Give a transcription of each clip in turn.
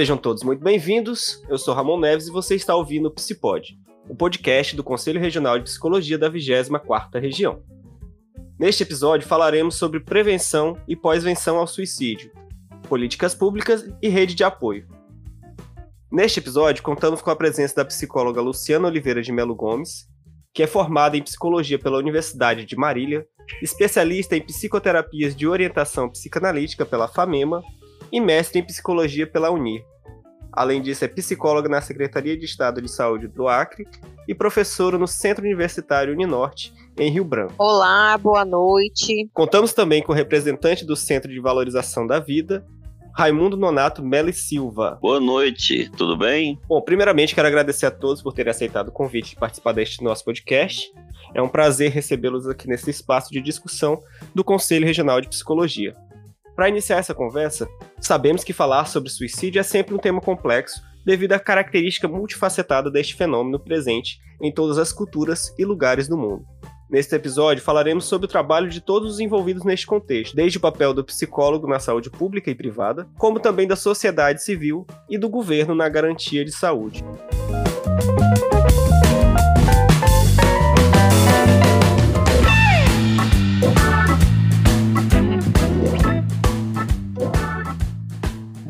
Sejam todos muito bem-vindos. Eu sou Ramon Neves e você está ouvindo o Psipod, o podcast do Conselho Regional de Psicologia da 24ª Região. Neste episódio falaremos sobre prevenção e pós-venção ao suicídio, políticas públicas e rede de apoio. Neste episódio, contamos com a presença da psicóloga Luciana Oliveira de Melo Gomes, que é formada em psicologia pela Universidade de Marília, especialista em psicoterapias de orientação psicanalítica pela FAMEMA e mestre em psicologia pela UNIR. Além disso, é psicóloga na Secretaria de Estado de Saúde do Acre e professora no Centro Universitário Uninorte, em Rio Branco. Olá, boa noite. Contamos também com o representante do Centro de Valorização da Vida, Raimundo Nonato Meli Silva. Boa noite, tudo bem? Bom, primeiramente quero agradecer a todos por terem aceitado o convite de participar deste nosso podcast. É um prazer recebê-los aqui nesse espaço de discussão do Conselho Regional de Psicologia. Para iniciar essa conversa, sabemos que falar sobre suicídio é sempre um tema complexo devido à característica multifacetada deste fenômeno presente em todas as culturas e lugares do mundo. Neste episódio, falaremos sobre o trabalho de todos os envolvidos neste contexto, desde o papel do psicólogo na saúde pública e privada, como também da sociedade civil e do governo na garantia de saúde.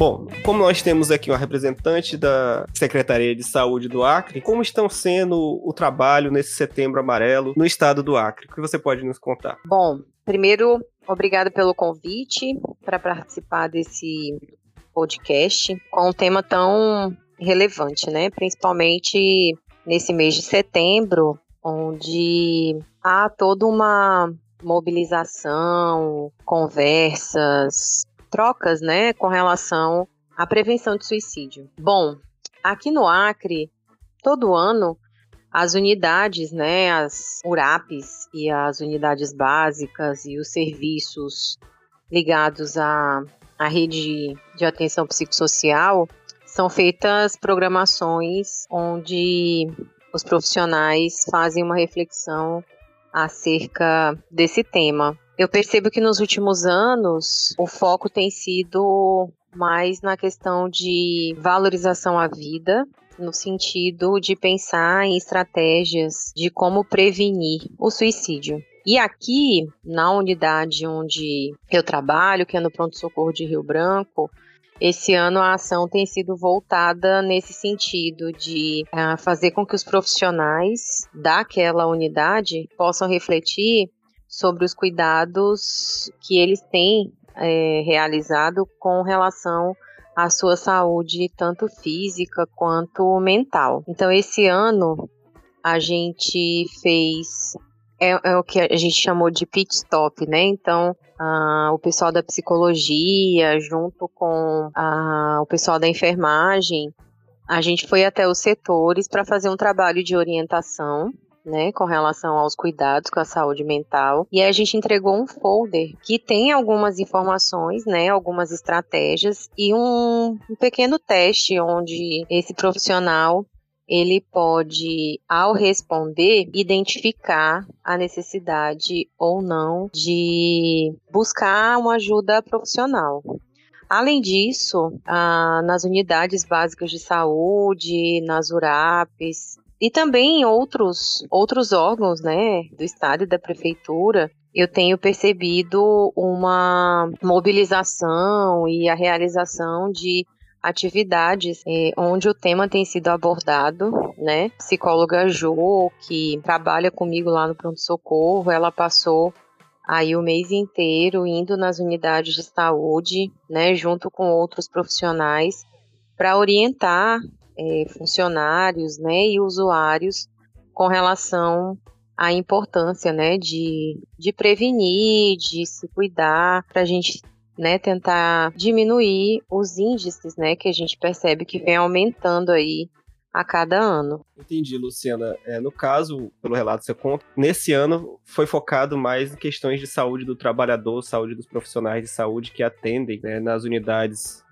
Bom, como nós temos aqui uma representante da Secretaria de Saúde do Acre, como estão sendo o trabalho nesse setembro amarelo no estado do Acre? O que você pode nos contar? Bom, primeiro, obrigada pelo convite para participar desse podcast com um tema tão relevante, né? Principalmente nesse mês de setembro, onde há toda uma mobilização, conversas, trocas, né, com relação à prevenção de suicídio. Bom, aqui no Acre, todo ano as unidades, né, as URAPs e as unidades básicas e os serviços ligados à, à rede de atenção psicossocial são feitas programações onde os profissionais fazem uma reflexão acerca desse tema. Eu percebo que nos últimos anos o foco tem sido mais na questão de valorização à vida, no sentido de pensar em estratégias de como prevenir o suicídio. E aqui, na unidade onde eu trabalho, que é no Pronto Socorro de Rio Branco, esse ano a ação tem sido voltada nesse sentido de uh, fazer com que os profissionais daquela unidade possam refletir sobre os cuidados que eles têm é, realizado com relação à sua saúde, tanto física quanto mental. Então, esse ano a gente fez é, é, o que a gente chamou de pit stop, né? Então, o pessoal da psicologia, junto com o pessoal da enfermagem, a gente foi até os setores para fazer um trabalho de orientação né, com relação aos cuidados com a saúde mental. E a gente entregou um folder que tem algumas informações, né, algumas estratégias e um, um pequeno teste onde esse profissional ele pode, ao responder, identificar a necessidade ou não de buscar uma ajuda profissional. Além disso, ah, nas unidades básicas de saúde, nas URAPs, e também em outros, outros órgãos, né, do Estado e da Prefeitura, eu tenho percebido uma mobilização e a realização de atividades eh, onde o tema tem sido abordado, né? Psicóloga Jo, que trabalha comigo lá no pronto-socorro, ela passou aí o mês inteiro indo nas unidades de saúde, né, junto com outros profissionais, para orientar é, funcionários né, e usuários com relação à importância né, de, de prevenir, de se cuidar, para a gente né, tentar diminuir os índices né, que a gente percebe que vem aumentando aí a cada ano. Entendi, Luciana. É, no caso, pelo relato que você conta, nesse ano foi focado mais em questões de saúde do trabalhador, saúde dos profissionais de saúde que atendem né, nas unidades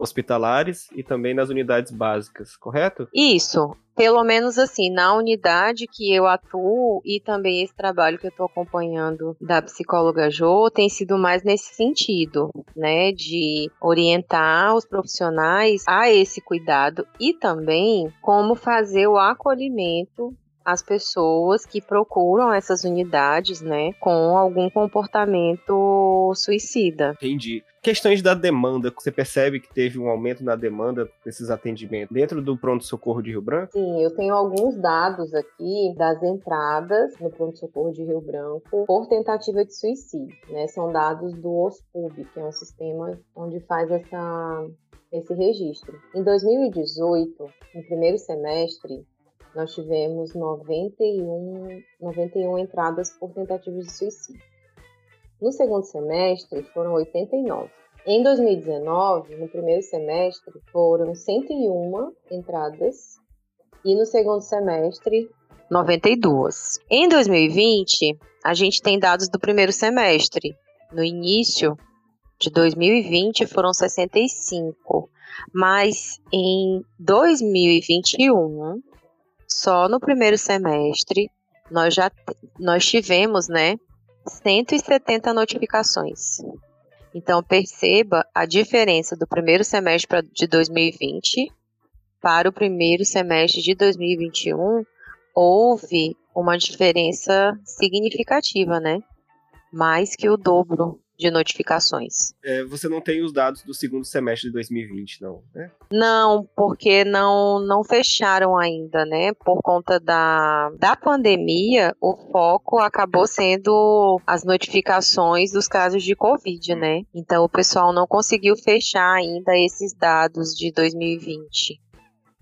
hospitalares e também nas unidades básicas, correto? Isso. Pelo menos assim, na unidade que eu atuo e também esse trabalho que eu estou acompanhando da psicóloga Jo tem sido mais nesse sentido, né? De orientar os profissionais a esse cuidado e também como fazer o acolhimento as pessoas que procuram essas unidades, né, com algum comportamento suicida. Entendi. Questões da demanda, você percebe que teve um aumento na demanda desses atendimentos dentro do pronto-socorro de Rio Branco? Sim, eu tenho alguns dados aqui das entradas no pronto-socorro de Rio Branco por tentativa de suicídio, né? São dados do OSPUB, que é um sistema onde faz essa esse registro. Em 2018, no primeiro semestre, nós tivemos 91, 91 entradas por tentativas de suicídio. No segundo semestre, foram 89. Em 2019, no primeiro semestre, foram 101 entradas e no segundo semestre, 92. Em 2020, a gente tem dados do primeiro semestre. No início de 2020 foram 65, mas em 2021 só no primeiro semestre nós já nós tivemos, né, 170 notificações. Então perceba a diferença do primeiro semestre de 2020 para o primeiro semestre de 2021, houve uma diferença significativa, né? Mais que o dobro de notificações. É, você não tem os dados do segundo semestre de 2020, não, né? Não, porque não, não fecharam ainda, né? Por conta da, da pandemia, o foco acabou sendo as notificações dos casos de Covid, né? Então o pessoal não conseguiu fechar ainda esses dados de 2020.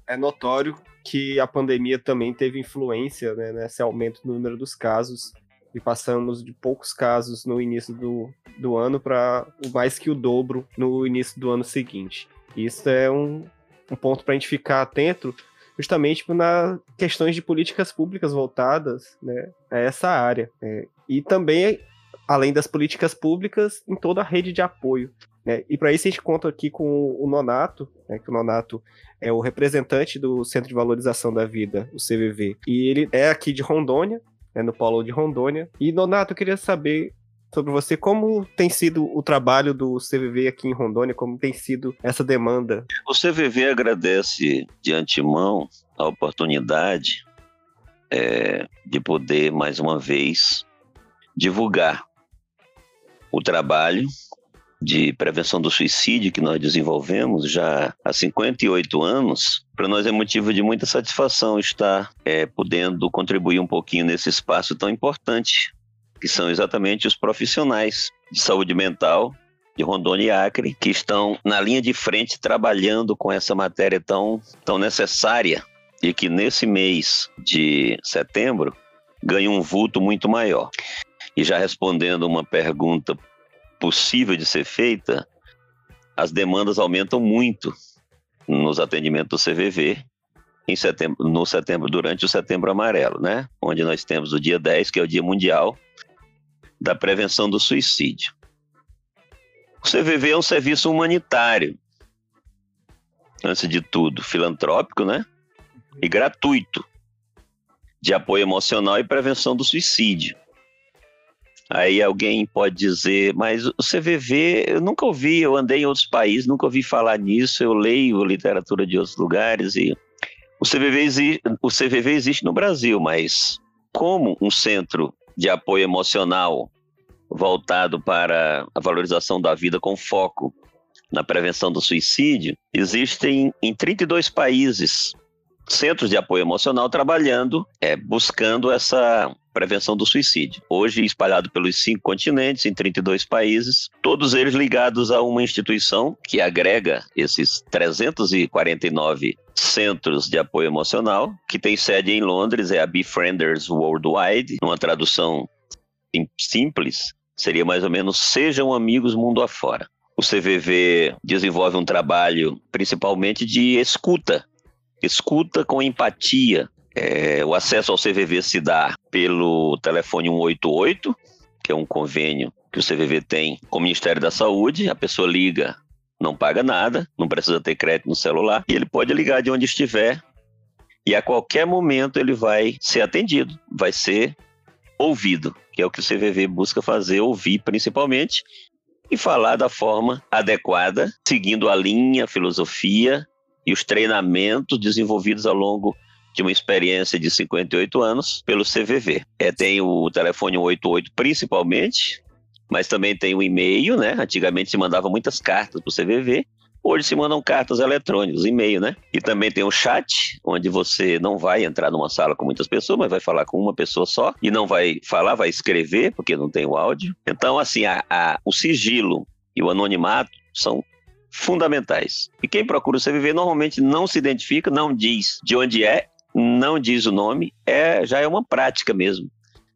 É notório que a pandemia também teve influência né, nesse aumento no número dos casos e passamos de poucos casos no início do, do ano para mais que o dobro no início do ano seguinte. Isso é um, um ponto para a gente ficar atento justamente nas questões de políticas públicas voltadas né, a essa área. Né? E também, além das políticas públicas, em toda a rede de apoio. Né? E para isso a gente conta aqui com o Nonato, né, que o Nonato é o representante do Centro de Valorização da Vida, o CVV. E ele é aqui de Rondônia, né, no Polo de Rondônia. E, Nonato, eu queria saber sobre você como tem sido o trabalho do CVV aqui em Rondônia, como tem sido essa demanda. O CVV agradece de antemão a oportunidade é, de poder, mais uma vez, divulgar o trabalho de prevenção do suicídio que nós desenvolvemos já há 58 anos, para nós é motivo de muita satisfação estar é, podendo contribuir um pouquinho nesse espaço tão importante, que são exatamente os profissionais de saúde mental de Rondônia e Acre, que estão na linha de frente trabalhando com essa matéria tão, tão necessária e que nesse mês de setembro ganha um vulto muito maior. E já respondendo uma pergunta possível de ser feita, as demandas aumentam muito nos atendimentos do CVV em setembro, no setembro, durante o setembro amarelo, né? Onde nós temos o dia 10, que é o Dia Mundial da Prevenção do Suicídio. O CVV é um serviço humanitário, antes de tudo, filantrópico, né? E gratuito, de apoio emocional e prevenção do suicídio. Aí alguém pode dizer, mas o CVV, eu nunca ouvi, eu andei em outros países, nunca ouvi falar nisso, eu leio literatura de outros lugares e o CVV, existe, o CVV existe no Brasil, mas como um centro de apoio emocional voltado para a valorização da vida com foco na prevenção do suicídio, existem em 32 países centros de apoio emocional trabalhando, é, buscando essa prevenção do suicídio. Hoje espalhado pelos cinco continentes, em 32 países, todos eles ligados a uma instituição que agrega esses 349 centros de apoio emocional, que tem sede em Londres, é a Befrienders Worldwide, numa tradução simples, seria mais ou menos Sejam Amigos Mundo Afora. O CVV desenvolve um trabalho principalmente de escuta, escuta com empatia, é, o acesso ao CVV se dá pelo telefone 188, que é um convênio que o CVV tem com o Ministério da Saúde. A pessoa liga não paga nada, não precisa ter crédito no celular, e ele pode ligar de onde estiver e a qualquer momento ele vai ser atendido, vai ser ouvido, que é o que o CVV busca fazer, ouvir principalmente, e falar da forma adequada, seguindo a linha, a filosofia e os treinamentos desenvolvidos ao longo de uma experiência de 58 anos pelo CVV. É, tem o telefone 188 principalmente, mas também tem o e-mail, né? Antigamente se mandava muitas cartas para o CVV, hoje se mandam cartas eletrônicas, e-mail, né? E também tem o chat, onde você não vai entrar numa sala com muitas pessoas, mas vai falar com uma pessoa só, e não vai falar, vai escrever, porque não tem o áudio. Então, assim, a, a, o sigilo e o anonimato são fundamentais. E quem procura o CVV normalmente não se identifica, não diz de onde é, não diz o nome, é já é uma prática mesmo.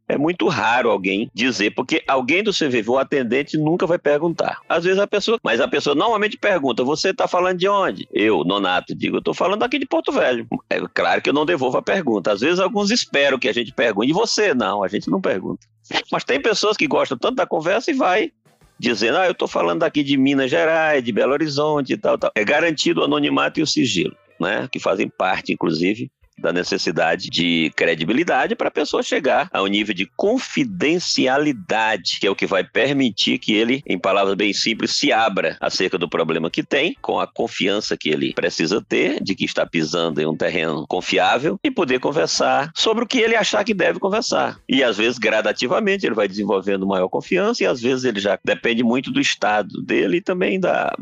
É muito raro alguém dizer, porque alguém do CVV, o atendente, nunca vai perguntar. Às vezes a pessoa, mas a pessoa normalmente pergunta: Você está falando de onde? Eu, Nonato, digo: Eu estou falando aqui de Porto Velho. É claro que eu não devolvo a pergunta. Às vezes alguns esperam que a gente pergunte. E você? Não, a gente não pergunta. Mas tem pessoas que gostam tanto da conversa e vai dizendo, ah, eu estou falando aqui de Minas Gerais, de Belo Horizonte e tal, tal. É garantido o anonimato e o sigilo, né? Que fazem parte, inclusive, da necessidade de credibilidade para a pessoa chegar ao nível de confidencialidade, que é o que vai permitir que ele, em palavras bem simples, se abra acerca do problema que tem, com a confiança que ele precisa ter de que está pisando em um terreno confiável e poder conversar sobre o que ele achar que deve conversar. E às vezes, gradativamente, ele vai desenvolvendo maior confiança e às vezes ele já depende muito do estado dele e também da.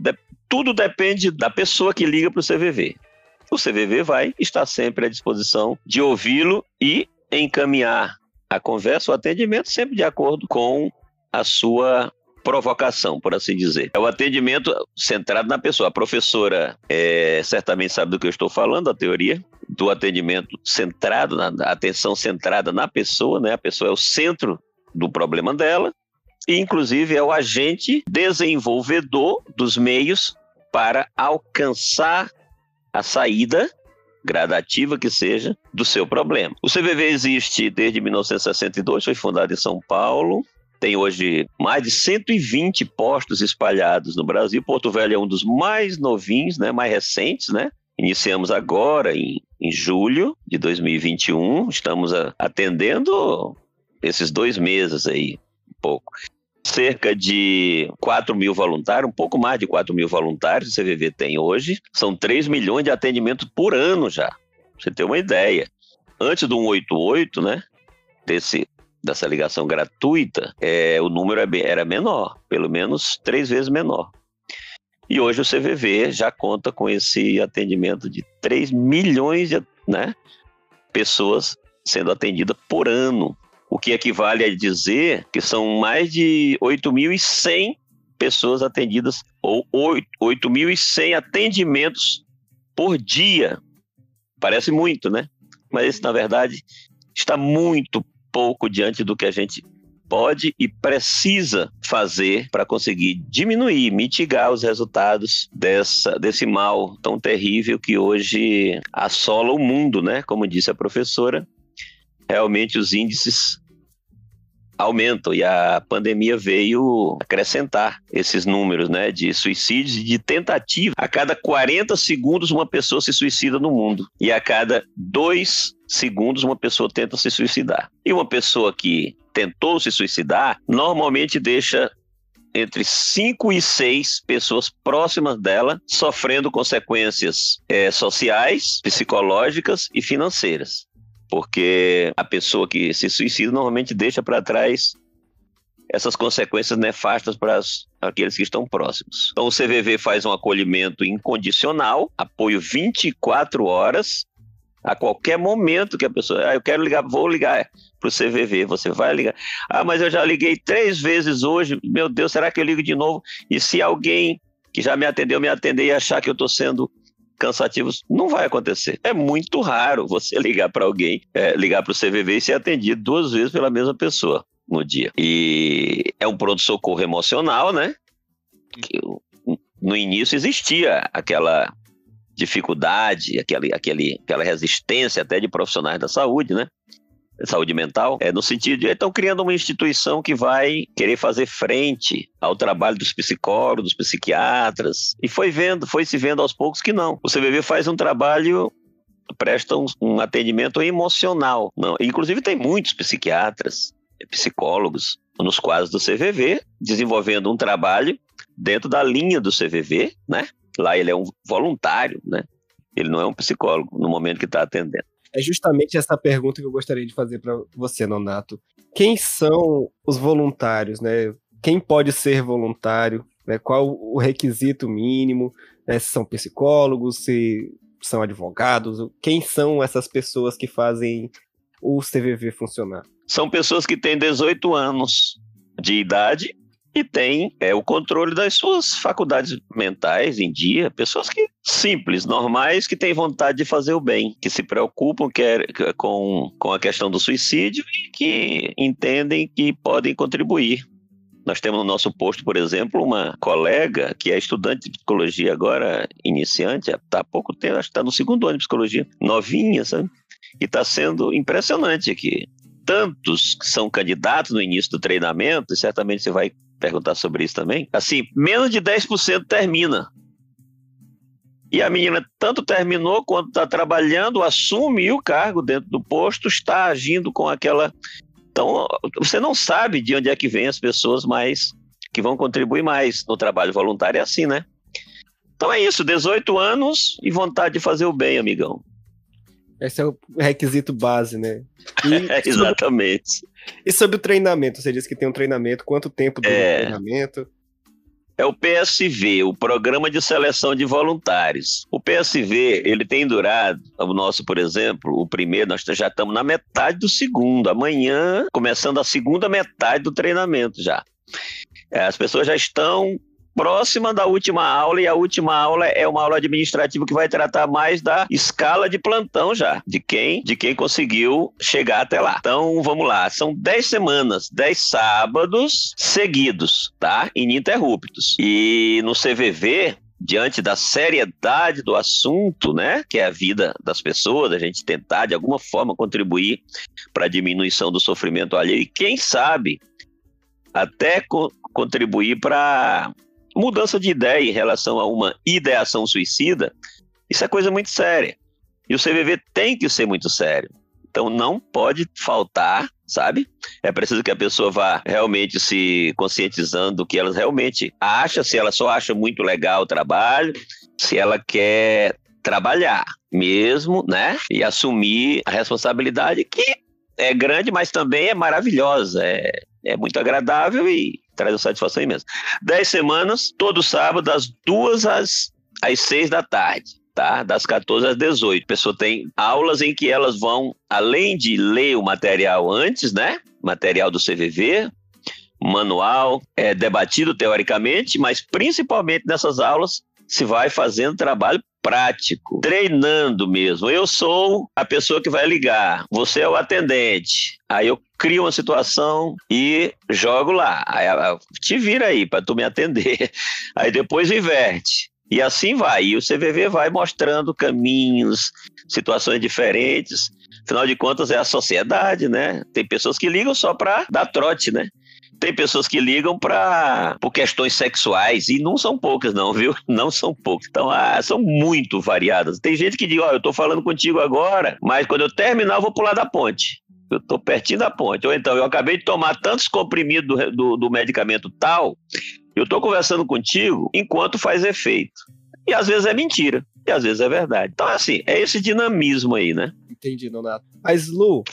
Tudo depende da pessoa que liga para o CVV o CVV vai estar sempre à disposição de ouvi-lo e encaminhar a conversa, o atendimento, sempre de acordo com a sua provocação, por assim dizer. É o atendimento centrado na pessoa. A professora é, certamente sabe do que eu estou falando, a teoria do atendimento centrado, na atenção centrada na pessoa, né? A pessoa é o centro do problema dela e, inclusive, é o agente desenvolvedor dos meios para alcançar a saída gradativa que seja do seu problema. O CVV existe desde 1962, foi fundado em São Paulo, tem hoje mais de 120 postos espalhados no Brasil. Porto Velho é um dos mais novinhos, né, mais recentes, né? Iniciamos agora em, em julho de 2021, estamos a, atendendo esses dois meses aí, um pouco cerca de 4 mil voluntários, um pouco mais de 4 mil voluntários o CVV tem hoje. São 3 milhões de atendimentos por ano já. Pra você ter uma ideia. Antes do 188, né? Desse, dessa ligação gratuita, é, o número é era menor, pelo menos três vezes menor. E hoje o CVV já conta com esse atendimento de 3 milhões de né, pessoas sendo atendidas por ano o que equivale a dizer que são mais de 8.100 pessoas atendidas, ou 8.100 atendimentos por dia. Parece muito, né? Mas isso, na verdade, está muito pouco diante do que a gente pode e precisa fazer para conseguir diminuir, mitigar os resultados dessa, desse mal tão terrível que hoje assola o mundo, né? Como disse a professora, realmente os índices aumentam e a pandemia veio acrescentar esses números, né, de suicídios e de tentativa. A cada 40 segundos uma pessoa se suicida no mundo e a cada dois segundos uma pessoa tenta se suicidar. E uma pessoa que tentou se suicidar normalmente deixa entre 5 e 6 pessoas próximas dela sofrendo consequências é, sociais, psicológicas e financeiras porque a pessoa que se suicida normalmente deixa para trás essas consequências nefastas para aqueles que estão próximos. Então o CVV faz um acolhimento incondicional, apoio 24 horas, a qualquer momento que a pessoa, ah, eu quero ligar, vou ligar para o CVV, você vai ligar. Ah, mas eu já liguei três vezes hoje, meu Deus, será que eu ligo de novo? E se alguém que já me atendeu me atender e achar que eu estou sendo cansativos, não vai acontecer. É muito raro você ligar para alguém, é, ligar para o CVV e ser atendido duas vezes pela mesma pessoa no dia. E é um pronto-socorro emocional, né? Que no início existia aquela dificuldade, aquele, aquele, aquela resistência até de profissionais da saúde, né? Saúde mental, é no sentido de estão criando uma instituição que vai querer fazer frente ao trabalho dos psicólogos, dos psiquiatras, e foi vendo, foi se vendo aos poucos que não. O CVV faz um trabalho presta um, um atendimento emocional. Não, inclusive tem muitos psiquiatras, psicólogos nos quadros do CVV desenvolvendo um trabalho dentro da linha do CVV, né? Lá ele é um voluntário, né? Ele não é um psicólogo no momento que está atendendo. É justamente essa pergunta que eu gostaria de fazer para você, Nonato. Quem são os voluntários, né? Quem pode ser voluntário? Né? Qual o requisito mínimo? Né? Se são psicólogos, se são advogados? Quem são essas pessoas que fazem o CVV funcionar? São pessoas que têm 18 anos de idade e têm é, o controle das suas faculdades mentais em dia. Pessoas que simples, normais, que têm vontade de fazer o bem, que se preocupam quer, com, com a questão do suicídio e que entendem que podem contribuir nós temos no nosso posto, por exemplo, uma colega que é estudante de psicologia agora, iniciante, está há pouco tempo, acho que está no segundo ano de psicologia, novinha, sabe? E está sendo impressionante aqui. Tantos que são candidatos no início do treinamento, certamente você vai perguntar sobre isso também, assim, menos de 10% termina. E a menina tanto terminou quanto está trabalhando, assume o cargo dentro do posto, está agindo com aquela então, você não sabe de onde é que vem as pessoas mais que vão contribuir mais no trabalho voluntário, é assim, né? Então é isso, 18 anos e vontade de fazer o bem, amigão. Esse é o requisito base, né? E Exatamente. Sobre, e sobre o treinamento, você disse que tem um treinamento, quanto tempo dura é... o treinamento? é o PSV, o Programa de Seleção de Voluntários. O PSV, ele tem durado, o nosso, por exemplo, o primeiro, nós já estamos na metade do segundo. Amanhã, começando a segunda metade do treinamento já. É, as pessoas já estão próxima da última aula, e a última aula é uma aula administrativa que vai tratar mais da escala de plantão já, de quem, de quem conseguiu chegar até lá. Então, vamos lá, são 10 semanas, 10 sábados seguidos, tá? Ininterruptos. E no CVV, diante da seriedade do assunto, né, que é a vida das pessoas, a gente tentar de alguma forma contribuir para a diminuição do sofrimento alheio e quem sabe até co contribuir para mudança de ideia em relação a uma ideação suicida, isso é coisa muito séria. E o CVV tem que ser muito sério. Então não pode faltar, sabe? É preciso que a pessoa vá realmente se conscientizando do que ela realmente acha, se ela só acha muito legal o trabalho, se ela quer trabalhar mesmo, né? E assumir a responsabilidade que é grande, mas também é maravilhosa, é, é muito agradável e traz uma satisfação imensa. Dez semanas, todo sábado, das duas às, às seis da tarde. Tá? Das 14 às 18. A pessoa tem aulas em que elas vão, além de ler o material antes, né? Material do CVV, manual, é debatido teoricamente, mas principalmente nessas aulas se vai fazendo trabalho prático, treinando mesmo. Eu sou a pessoa que vai ligar, você é o atendente. Aí eu crio uma situação e jogo lá. Aí, te vira aí para tu me atender. Aí depois inverte. E assim vai. E o CVV vai mostrando caminhos, situações diferentes. Afinal de contas, é a sociedade, né? Tem pessoas que ligam só para dar trote, né? Tem pessoas que ligam para por questões sexuais e não são poucas não, viu? Não são poucas. Então, ah, são muito variadas. Tem gente que diz, ó, oh, eu tô falando contigo agora, mas quando eu terminar eu vou pular da ponte. Eu tô pertinho da ponte. Ou então, eu acabei de tomar tantos comprimidos do, do, do medicamento tal, eu tô conversando contigo enquanto faz efeito. E às vezes é mentira, e às vezes é verdade. Então, assim, é esse dinamismo aí, né? Entendi, Donato. Mas, Lu,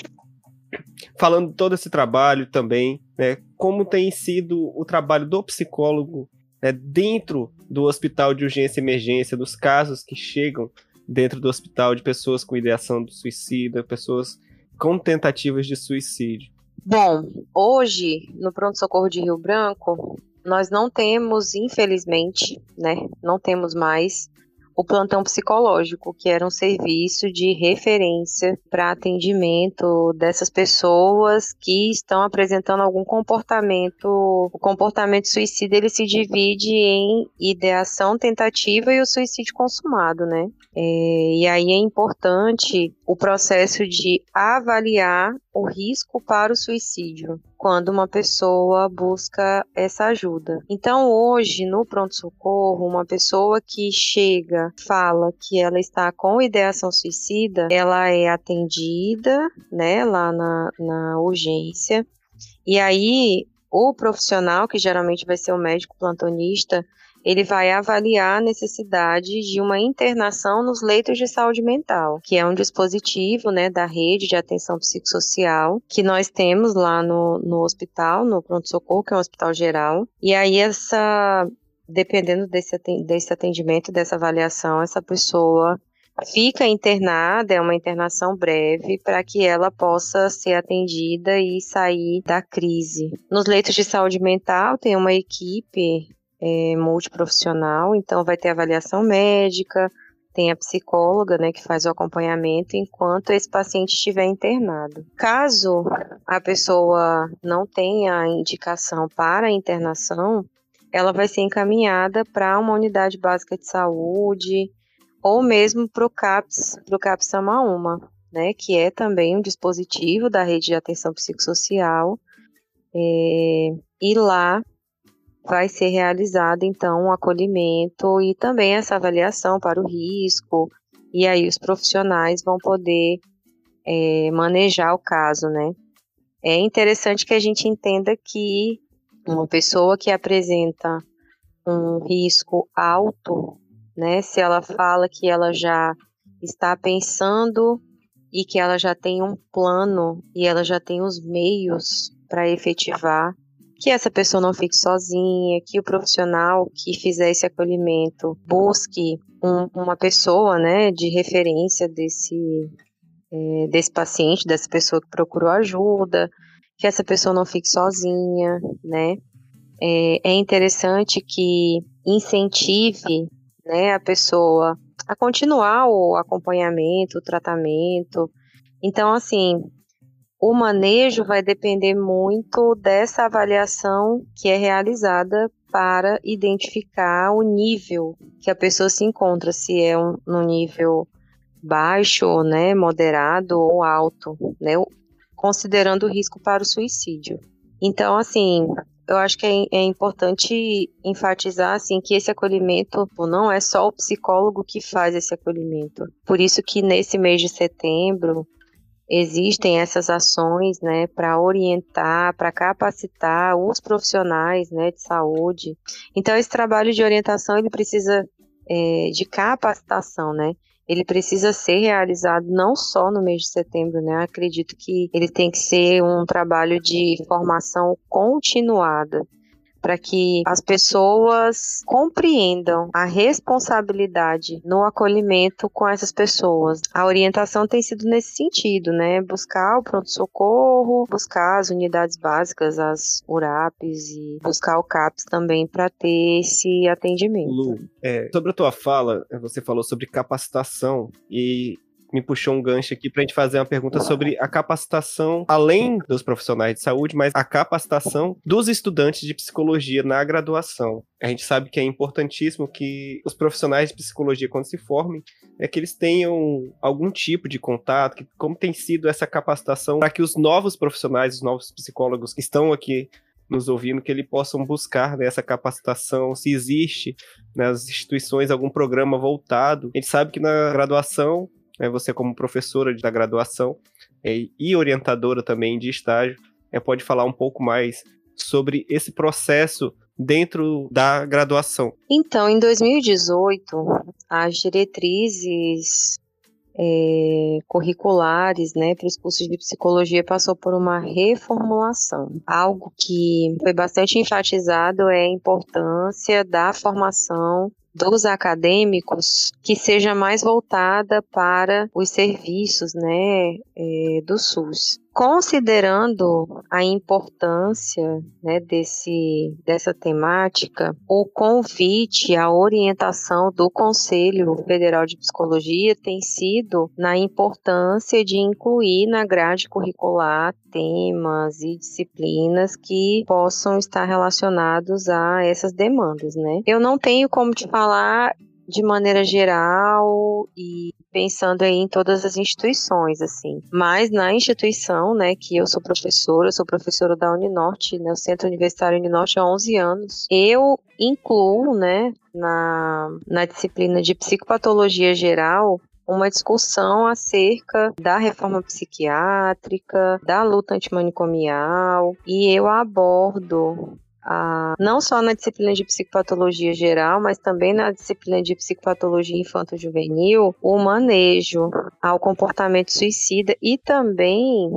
falando todo esse trabalho também, né, como tem sido o trabalho do psicólogo né, dentro do hospital de urgência e emergência, dos casos que chegam dentro do hospital de pessoas com ideação do suicídio, pessoas com tentativas de suicídio. Bom, hoje no pronto-socorro de Rio Branco, nós não temos, infelizmente, né, não temos mais o plantão psicológico, que era um serviço de referência para atendimento dessas pessoas que estão apresentando algum comportamento. O comportamento suicida ele se divide em ideação, tentativa e o suicídio consumado, né? É, e aí é importante o processo de avaliar o risco para o suicídio quando uma pessoa busca essa ajuda. Então, hoje, no pronto-socorro, uma pessoa que chega, fala que ela está com ideação suicida, ela é atendida, né, lá na, na urgência, e aí o profissional, que geralmente vai ser o médico plantonista, ele vai avaliar a necessidade de uma internação nos leitos de saúde mental, que é um dispositivo né, da rede de atenção psicossocial que nós temos lá no, no hospital, no pronto-socorro, que é um hospital geral. E aí essa dependendo desse, atendimento, dessa avaliação, essa pessoa fica internada, é uma internação breve, para que ela possa ser atendida e sair da crise. Nos leitos de saúde mental, tem uma equipe é, multiprofissional, então vai ter avaliação médica, tem a psicóloga, né, que faz o acompanhamento enquanto esse paciente estiver internado. Caso a pessoa não tenha indicação para a internação, ela vai ser encaminhada para uma unidade básica de saúde ou mesmo para o CAPS, para o CAPS Samaúma, né, que é também um dispositivo da rede de atenção psicossocial. É, e lá vai ser realizado então um acolhimento e também essa avaliação para o risco, e aí os profissionais vão poder é, manejar o caso, né? É interessante que a gente entenda que uma pessoa que apresenta um risco alto, né, se ela fala que ela já está pensando e que ela já tem um plano e ela já tem os meios para efetivar, que essa pessoa não fique sozinha, que o profissional que fizer esse acolhimento busque um, uma pessoa, né, de referência desse é, desse paciente, dessa pessoa que procurou ajuda, que essa pessoa não fique sozinha, né? É, é interessante que incentive, né, a pessoa a continuar o acompanhamento, o tratamento. Então, assim, o manejo vai depender muito dessa avaliação que é realizada para identificar o nível que a pessoa se encontra, se é um, no nível baixo, né, moderado ou alto, né, considerando o risco para o suicídio. Então, assim, eu acho que é, é, importante enfatizar assim que esse acolhimento não é só o psicólogo que faz esse acolhimento. Por isso que nesse mês de setembro existem essas ações, né, para orientar, para capacitar os profissionais, né, de saúde. Então esse trabalho de orientação ele precisa é, de capacitação, né? Ele precisa ser realizado não só no mês de setembro, né? Eu acredito que ele tem que ser um trabalho de formação continuada para que as pessoas compreendam a responsabilidade no acolhimento com essas pessoas. A orientação tem sido nesse sentido, né? Buscar o pronto-socorro, buscar as unidades básicas, as URAPs e buscar o CAPS também para ter esse atendimento. Lu, é, sobre a tua fala, você falou sobre capacitação e me puxou um gancho aqui para a gente fazer uma pergunta sobre a capacitação, além dos profissionais de saúde, mas a capacitação dos estudantes de psicologia na graduação. A gente sabe que é importantíssimo que os profissionais de psicologia, quando se formem, é que eles tenham algum tipo de contato, que, como tem sido essa capacitação para que os novos profissionais, os novos psicólogos que estão aqui nos ouvindo, que eles possam buscar né, essa capacitação, se existe nas instituições algum programa voltado. A gente sabe que na graduação é você como professora da graduação é, e orientadora também de estágio, é, pode falar um pouco mais sobre esse processo dentro da graduação. Então, em 2018, as diretrizes é, curriculares né, para os cursos de psicologia passou por uma reformulação. Algo que foi bastante enfatizado é a importância da formação dos acadêmicos que seja mais voltada para os serviços né, é, do SUS. Considerando a importância né, desse, dessa temática, o convite, a orientação do Conselho Federal de Psicologia tem sido na importância de incluir na grade curricular temas e disciplinas que possam estar relacionados a essas demandas, né? Eu não tenho como te falar de maneira geral e pensando aí em todas as instituições, assim. Mas na instituição, né, que eu sou professora, eu sou professora da Uninorte, né, o Centro Universitário Uninorte há 11 anos, eu incluo, né, na, na disciplina de psicopatologia geral, uma discussão acerca da reforma psiquiátrica, da luta antimanicomial, e eu abordo a, não só na disciplina de psicopatologia geral, mas também na disciplina de psicopatologia infanto-juvenil, o manejo ao comportamento suicida e também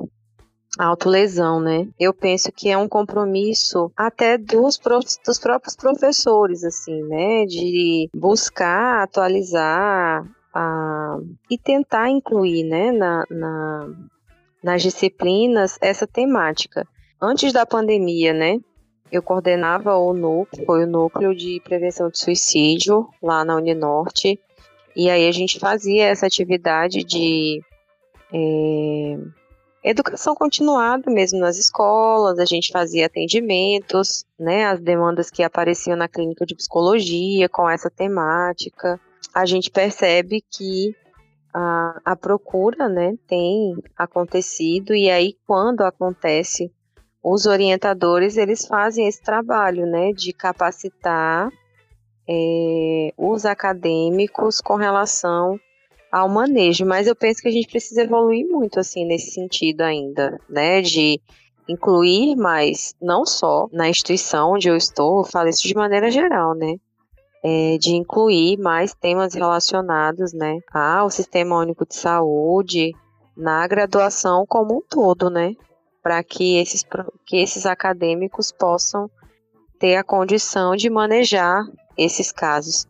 autolesão, né? Eu penso que é um compromisso até dos, dos próprios professores, assim, né? De buscar atualizar a, e tentar incluir, né, na, na, nas disciplinas essa temática. Antes da pandemia, né? Eu coordenava o núcleo, foi o núcleo de prevenção de suicídio lá na Uninorte. E aí a gente fazia essa atividade de é, educação continuada mesmo nas escolas, a gente fazia atendimentos, né, as demandas que apareciam na clínica de psicologia com essa temática. A gente percebe que a, a procura, né, tem acontecido e aí quando acontece os orientadores eles fazem esse trabalho, né, de capacitar é, os acadêmicos com relação ao manejo, mas eu penso que a gente precisa evoluir muito assim nesse sentido ainda, né, de incluir mais, não só na instituição onde eu estou, eu falo isso de maneira geral, né, é, de incluir mais temas relacionados, né, ao Sistema Único de Saúde na graduação como um todo, né, para que esses, que esses acadêmicos possam ter a condição de manejar esses casos.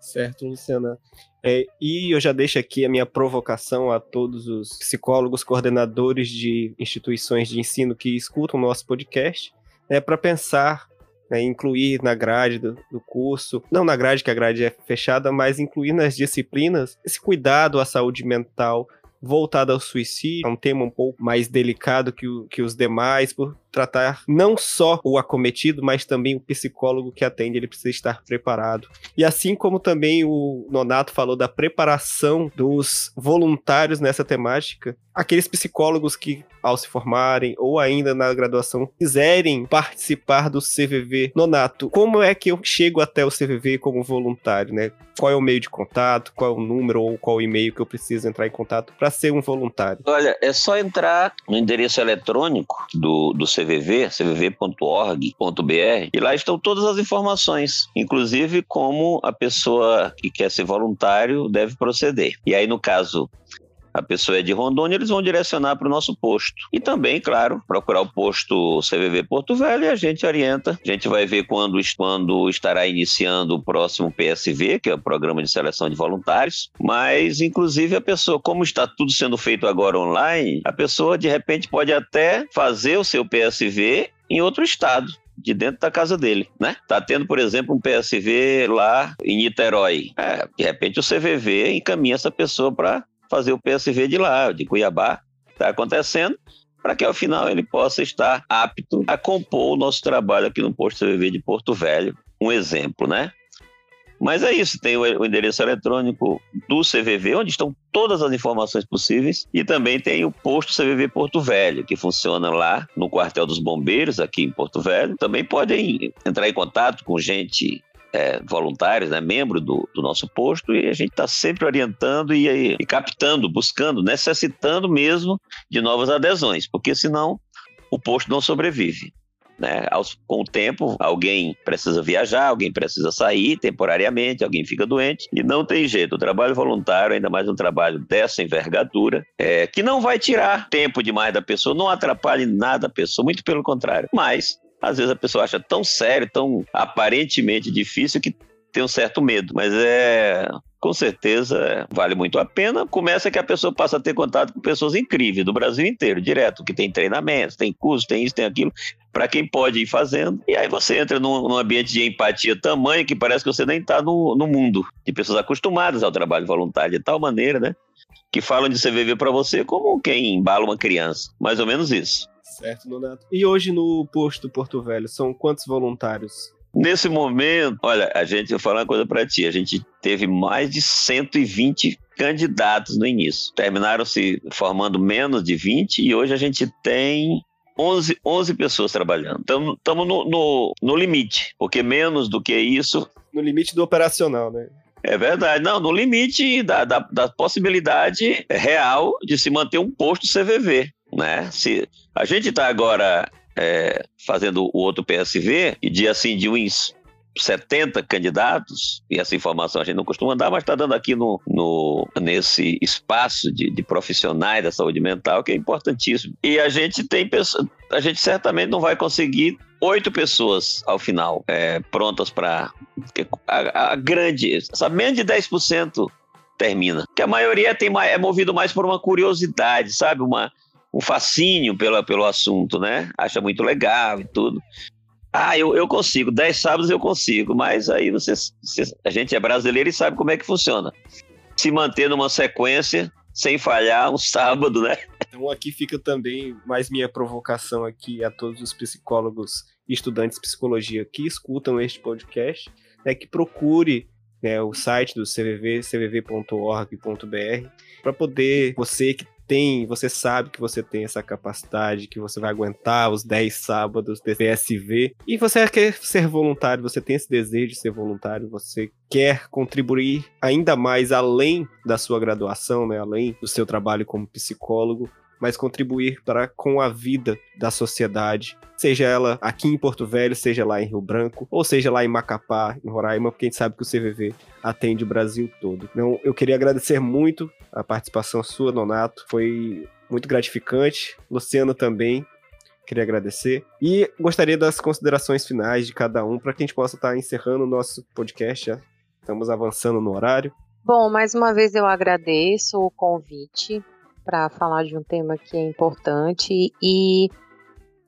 Certo, Luciana. É, e eu já deixo aqui a minha provocação a todos os psicólogos, coordenadores de instituições de ensino que escutam o nosso podcast, né, para pensar, né, incluir na grade do, do, curso, não na grade, que a grade é fechada, mas incluir nas disciplinas esse cuidado à saúde mental, voltada ao suicídio, é um tema um pouco mais delicado que, o, que os demais, por tratar não só o acometido, mas também o psicólogo que atende, ele precisa estar preparado. E assim como também o Nonato falou da preparação dos voluntários nessa temática, aqueles psicólogos que, ao se formarem ou ainda na graduação, quiserem participar do CVV. Nonato, como é que eu chego até o CVV como voluntário, né? Qual é o meio de contato, qual é o número ou qual e-mail que eu preciso entrar em contato para ser um voluntário? Olha, é só entrar no endereço eletrônico do, do CVV CVV, cvv.org.br, e lá estão todas as informações, inclusive como a pessoa que quer ser voluntário deve proceder. E aí, no caso a pessoa é de Rondônia, eles vão direcionar para o nosso posto. E também, claro, procurar o posto CVV Porto Velho e a gente orienta. A gente vai ver quando, quando estará iniciando o próximo PSV, que é o Programa de Seleção de Voluntários. Mas, inclusive, a pessoa, como está tudo sendo feito agora online, a pessoa de repente pode até fazer o seu PSV em outro estado de dentro da casa dele, né? Tá tendo, por exemplo, um PSV lá em Niterói. É, de repente o CVV encaminha essa pessoa para fazer o PSV de lá, de Cuiabá, está acontecendo, para que ao final ele possa estar apto a compor o nosso trabalho aqui no posto CVV de Porto Velho. Um exemplo, né? Mas é isso, tem o endereço eletrônico do CVV, onde estão todas as informações possíveis, e também tem o posto CVV Porto Velho, que funciona lá no quartel dos bombeiros, aqui em Porto Velho. Também podem entrar em contato com gente é, voluntários, né, membro do, do, nosso posto, e a gente está sempre orientando e, e, captando, buscando, necessitando mesmo de novas adesões, porque senão o posto não sobrevive. Né? Com o tempo, alguém precisa viajar, alguém precisa sair temporariamente, alguém fica doente e não tem jeito. O trabalho voluntário, ainda mais um trabalho dessa envergadura, é, que não vai tirar tempo demais da pessoa, não atrapalhe nada a pessoa, muito pelo contrário. Mas às vezes a pessoa acha tão sério, tão aparentemente difícil que tem um certo medo, mas é com certeza vale muito a pena. Começa que a pessoa passa a ter contato com pessoas incríveis do Brasil inteiro, direto, que tem treinamentos, tem curso, tem isso, tem aquilo, para quem pode ir fazendo. E aí você entra num, num ambiente de empatia tamanho que parece que você nem está no, no mundo, de pessoas acostumadas ao trabalho voluntário de tal maneira, né? Que falam de CVV para você como quem embala uma criança. Mais ou menos isso. Certo, Nonato. E hoje no posto Porto Velho, são quantos voluntários? Nesse momento, olha, a gente, eu vou falar uma coisa para ti, a gente teve mais de 120 candidatos no início. Terminaram se formando menos de 20 e hoje a gente tem 11, 11 pessoas trabalhando. Estamos no, no, no limite, porque menos do que isso. No limite do operacional, né? É verdade. Não, no limite da, da, da, possibilidade real de se manter um posto CVV. Né? Se a gente está agora é, fazendo o outro PSV, e de assim, de uns 70 candidatos, e essa informação a gente não costuma dar, mas está dando aqui no, no, nesse espaço de, de, profissionais da saúde mental, que é importantíssimo. E a gente tem a gente certamente não vai conseguir oito pessoas ao final é, prontas para. A, a, grande, sabe, menos de 10% termina. Que a maioria tem, é movido mais por uma curiosidade, sabe? Uma, um fascínio pela, pelo assunto, né? Acha muito legal e tudo. Ah, eu, eu consigo, dez sábados eu consigo, mas aí você, você, a gente é brasileiro e sabe como é que funciona. Se manter numa sequência sem falhar um sábado, né? Então aqui fica também mais minha provocação aqui a todos os psicólogos e estudantes de psicologia que escutam este podcast, né, que procure né, o site do CVV, cvv.org.br, para poder você que tem, você sabe que você tem essa capacidade, que você vai aguentar os 10 sábados de PSV e você quer ser voluntário, você tem esse desejo de ser voluntário, você quer contribuir ainda mais além da sua graduação, né, além do seu trabalho como psicólogo, mas contribuir para com a vida da sociedade, seja ela aqui em Porto Velho, seja lá em Rio Branco, ou seja lá em Macapá, em Roraima, porque a gente sabe que o CVV atende o Brasil todo. Então, eu queria agradecer muito a participação sua, Nonato, foi muito gratificante. Luciano também, queria agradecer. E gostaria das considerações finais de cada um para que a gente possa estar encerrando o nosso podcast. Já estamos avançando no horário. Bom, mais uma vez eu agradeço o convite para falar de um tema que é importante e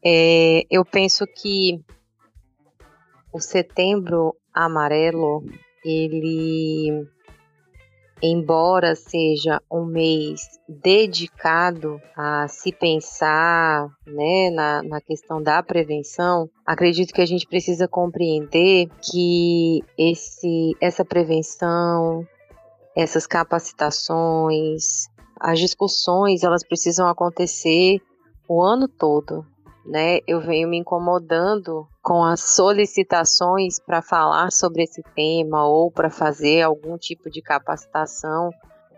é, eu penso que o setembro amarelo, ele, embora seja um mês dedicado a se pensar né, na, na questão da prevenção, acredito que a gente precisa compreender que esse, essa prevenção, essas capacitações, as discussões elas precisam acontecer o ano todo, né? Eu venho me incomodando com as solicitações para falar sobre esse tema ou para fazer algum tipo de capacitação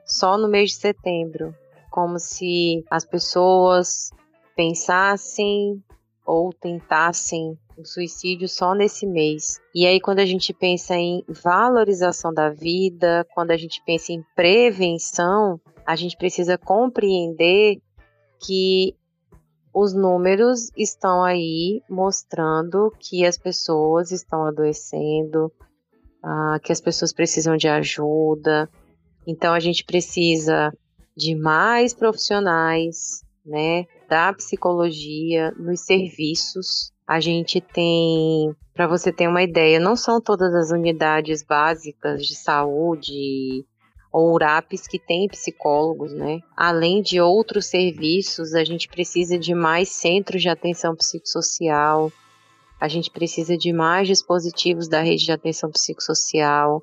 só no mês de setembro, como se as pessoas pensassem ou tentassem suicídio só nesse mês. E aí, quando a gente pensa em valorização da vida, quando a gente pensa em prevenção, a gente precisa compreender que os números estão aí mostrando que as pessoas estão adoecendo, uh, que as pessoas precisam de ajuda. Então a gente precisa de mais profissionais, né, da psicologia nos serviços. A gente tem, para você ter uma ideia, não são todas as unidades básicas de saúde ou URAPs que têm psicólogos, né? Além de outros serviços, a gente precisa de mais centros de atenção psicossocial, a gente precisa de mais dispositivos da rede de atenção psicossocial,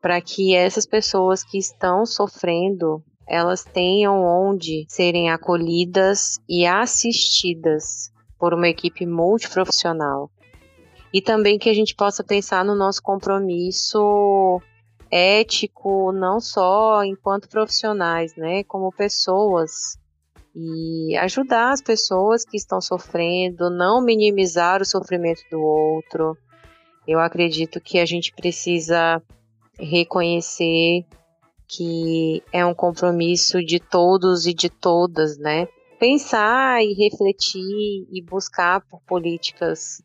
para que essas pessoas que estão sofrendo, elas tenham onde serem acolhidas e assistidas por uma equipe multiprofissional. E também que a gente possa pensar no nosso compromisso ético, não só enquanto profissionais, né, como pessoas. E ajudar as pessoas que estão sofrendo, não minimizar o sofrimento do outro. Eu acredito que a gente precisa reconhecer que é um compromisso de todos e de todas, né? Pensar e refletir e buscar por políticas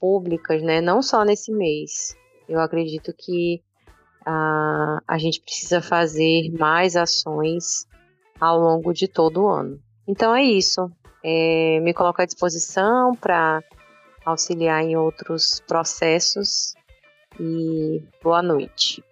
públicas, né? Não só nesse mês. Eu acredito que a, a a gente precisa fazer mais ações ao longo de todo o ano. Então é isso. É, me coloco à disposição para auxiliar em outros processos e boa noite.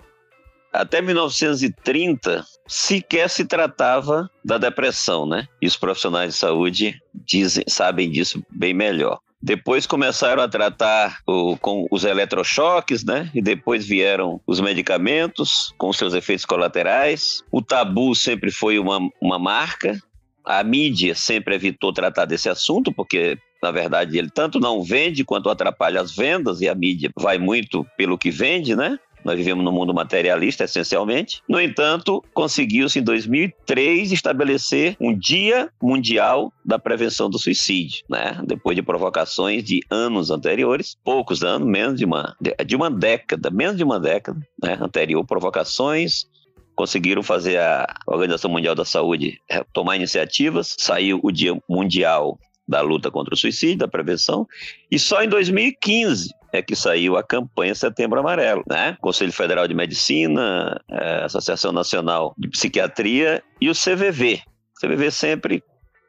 Até 1930 sequer se tratava da depressão, né? E os profissionais de saúde dizem, sabem disso bem melhor. Depois começaram a tratar o, com os eletrochoques, né? E depois vieram os medicamentos com seus efeitos colaterais. O tabu sempre foi uma, uma marca. A mídia sempre evitou tratar desse assunto, porque na verdade, ele tanto não vende quanto atrapalha as vendas, e a mídia vai muito pelo que vende, né? Nós vivemos num mundo materialista, essencialmente. No entanto, conseguiu-se em 2003 estabelecer um Dia Mundial da Prevenção do Suicídio, né? Depois de provocações de anos anteriores, poucos anos, menos de uma, de uma década, menos de uma década, né? Anterior, provocações, conseguiram fazer a Organização Mundial da Saúde tomar iniciativas. Saiu o Dia Mundial da luta contra o suicídio, da prevenção, e só em 2015 é que saiu a campanha Setembro Amarelo, né? Conselho Federal de Medicina, é, Associação Nacional de Psiquiatria e o CVV. O CVV sempre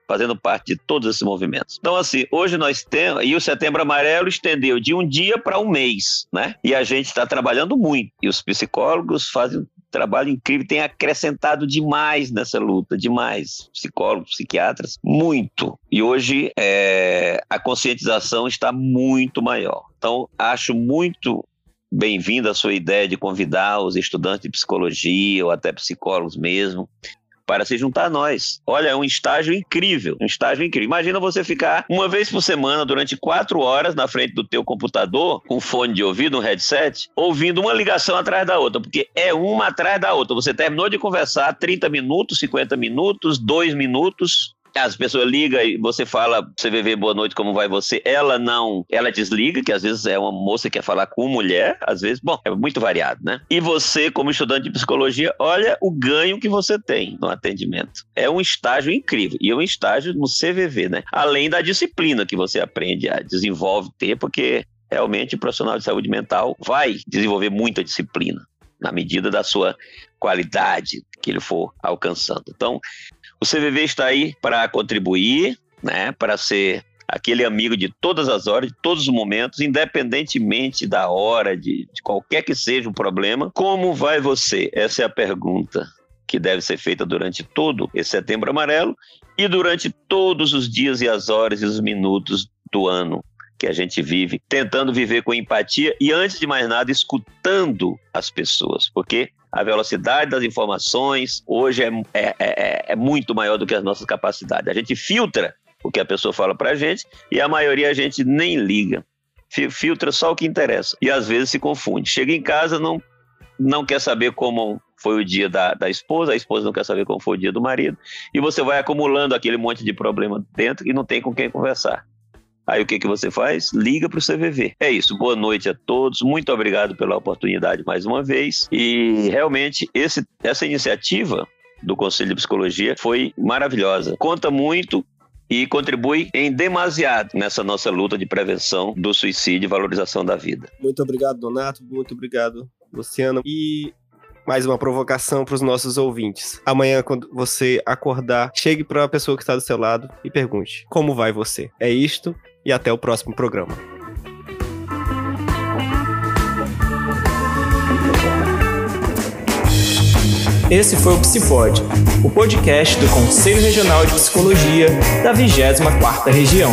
fazendo parte de todos esses movimentos. Então, assim, hoje nós temos. E o Setembro Amarelo estendeu de um dia para um mês, né? E a gente está trabalhando muito. E os psicólogos fazem trabalho incrível, tem acrescentado demais nessa luta, demais. Psicólogos, psiquiatras, muito. E hoje é, a conscientização está muito maior. Então, acho muito bem-vinda a sua ideia de convidar os estudantes de psicologia ou até psicólogos mesmo para se juntar a nós. Olha, é um estágio incrível, um estágio incrível. Imagina você ficar uma vez por semana durante quatro horas na frente do teu computador, com fone de ouvido, um headset, ouvindo uma ligação atrás da outra, porque é uma atrás da outra. Você terminou de conversar 30 minutos, 50 minutos, 2 minutos, as pessoas ligam e você fala, vê boa noite, como vai você? Ela não, ela desliga, que às vezes é uma moça que quer falar com mulher, às vezes, bom, é muito variado, né? E você, como estudante de psicologia, olha o ganho que você tem no atendimento. É um estágio incrível, e é um estágio no CVV, né? Além da disciplina que você aprende a desenvolve ter, porque realmente o profissional de saúde mental vai desenvolver muita disciplina na medida da sua qualidade que ele for alcançando. Então, o CVV está aí para contribuir, né, para ser aquele amigo de todas as horas, de todos os momentos, independentemente da hora, de, de qualquer que seja o problema. Como vai você? Essa é a pergunta que deve ser feita durante todo esse setembro amarelo e durante todos os dias e as horas e os minutos do ano que a gente vive, tentando viver com empatia e, antes de mais nada, escutando as pessoas, porque a velocidade das informações hoje é, é, é, é muito maior do que as nossas capacidades. A gente filtra o que a pessoa fala para a gente e a maioria a gente nem liga. Filtra só o que interessa e às vezes se confunde. Chega em casa, não, não quer saber como foi o dia da, da esposa, a esposa não quer saber como foi o dia do marido, e você vai acumulando aquele monte de problema dentro e não tem com quem conversar. Aí o que, que você faz? Liga para o CVV. É isso. Boa noite a todos. Muito obrigado pela oportunidade mais uma vez. E realmente esse, essa iniciativa do Conselho de Psicologia foi maravilhosa. Conta muito e contribui em demasiado nessa nossa luta de prevenção do suicídio e valorização da vida. Muito obrigado, Donato. Muito obrigado, Luciano. E mais uma provocação para os nossos ouvintes. Amanhã, quando você acordar, chegue para a pessoa que está do seu lado e pergunte: Como vai você? É isto e até o próximo programa. Esse foi o Psipod, o podcast do Conselho Regional de Psicologia da 24ª Região.